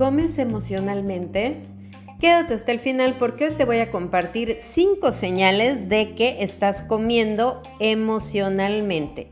¿Comes emocionalmente? Quédate hasta el final porque hoy te voy a compartir cinco señales de que estás comiendo emocionalmente.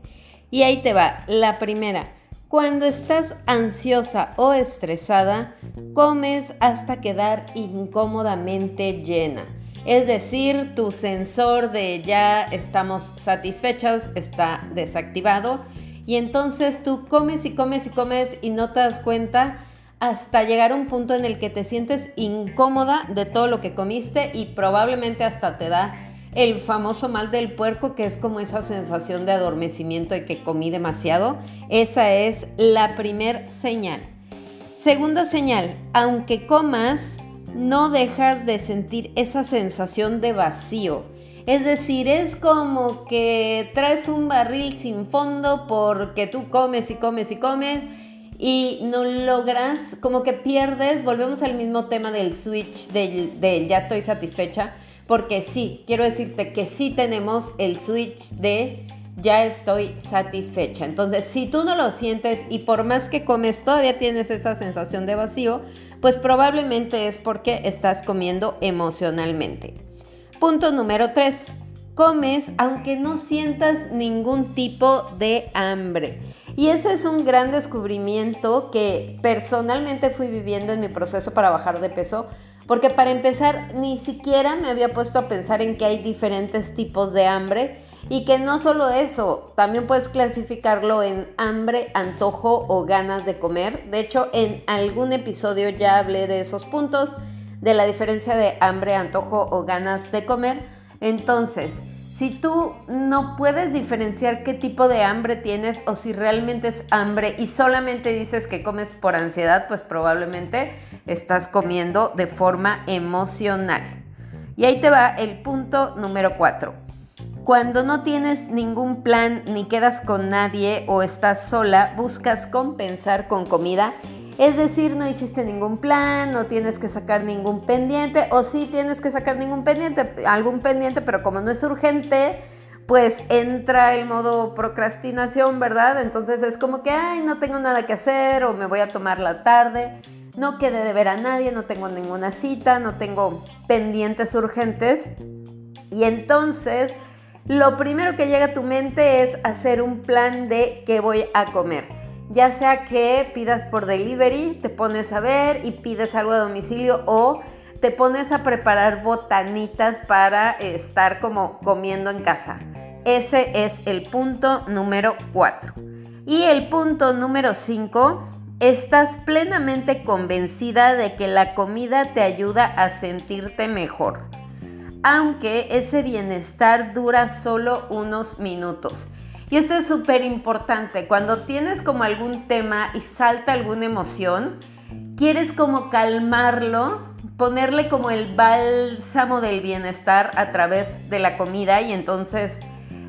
Y ahí te va. La primera, cuando estás ansiosa o estresada, comes hasta quedar incómodamente llena. Es decir, tu sensor de ya estamos satisfechas está desactivado y entonces tú comes y comes y comes y no te das cuenta hasta llegar a un punto en el que te sientes incómoda de todo lo que comiste y probablemente hasta te da el famoso mal del puerco, que es como esa sensación de adormecimiento de que comí demasiado. Esa es la primer señal. Segunda señal, aunque comas, no dejas de sentir esa sensación de vacío. Es decir, es como que traes un barril sin fondo porque tú comes y comes y comes y no logras, como que pierdes, volvemos al mismo tema del switch, del, ya estoy satisfecha, porque sí, quiero decirte que sí tenemos el switch de ya estoy satisfecha. Entonces, si tú no lo sientes y por más que comes todavía tienes esa sensación de vacío, pues probablemente es porque estás comiendo emocionalmente. Punto número 3. Comes aunque no sientas ningún tipo de hambre. Y ese es un gran descubrimiento que personalmente fui viviendo en mi proceso para bajar de peso, porque para empezar ni siquiera me había puesto a pensar en que hay diferentes tipos de hambre y que no solo eso, también puedes clasificarlo en hambre, antojo o ganas de comer. De hecho, en algún episodio ya hablé de esos puntos, de la diferencia de hambre, antojo o ganas de comer. Entonces, si tú no puedes diferenciar qué tipo de hambre tienes o si realmente es hambre y solamente dices que comes por ansiedad, pues probablemente estás comiendo de forma emocional. Y ahí te va el punto número 4. Cuando no tienes ningún plan ni quedas con nadie o estás sola, buscas compensar con comida es decir, no hiciste ningún plan, no tienes que sacar ningún pendiente, o sí tienes que sacar ningún pendiente, algún pendiente, pero como no es urgente, pues entra el modo procrastinación, ¿verdad? Entonces es como que, ay, no tengo nada que hacer o me voy a tomar la tarde, no quedé de ver a nadie, no tengo ninguna cita, no tengo pendientes urgentes. Y entonces, lo primero que llega a tu mente es hacer un plan de qué voy a comer ya sea que pidas por delivery, te pones a ver y pides algo a domicilio o te pones a preparar botanitas para estar como comiendo en casa. Ese es el punto número 4. Y el punto número 5, estás plenamente convencida de que la comida te ayuda a sentirte mejor, aunque ese bienestar dura solo unos minutos. Y esto es súper importante. Cuando tienes como algún tema y salta alguna emoción, quieres como calmarlo, ponerle como el bálsamo del bienestar a través de la comida y entonces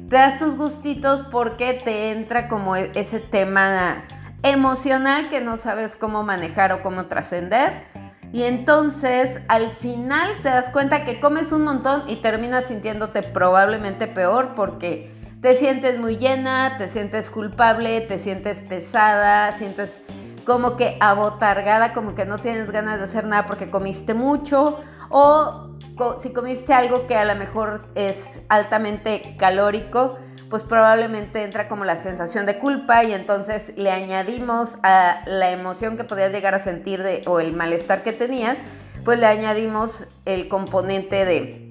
te das tus gustitos porque te entra como e-, ese tema emocional que no sabes cómo manejar o cómo trascender. Y entonces al final te das cuenta que comes un montón y terminas sintiéndote probablemente peor porque te sientes muy llena, te sientes culpable, te sientes pesada, sientes como que abotargada, como que no tienes ganas de hacer nada porque comiste mucho o si comiste algo que a lo mejor es altamente calórico, pues probablemente entra como la sensación de culpa y entonces le añadimos a la emoción que podías llegar a sentir o el malestar que tenías, pues le añadimos el componente de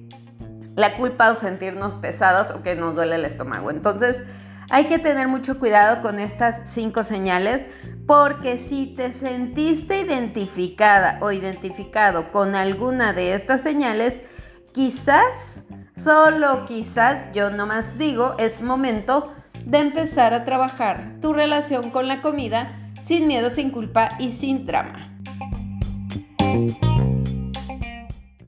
la culpa o sentirnos pesadas o que nos duele el estómago. Entonces, hay que tener mucho cuidado con estas cinco señales porque si te sentiste identificada o identificado con alguna de estas señales, quizás, solo quizás, yo nomás digo, es momento de empezar a trabajar tu relación con la comida sin miedo, sin culpa y sin trama.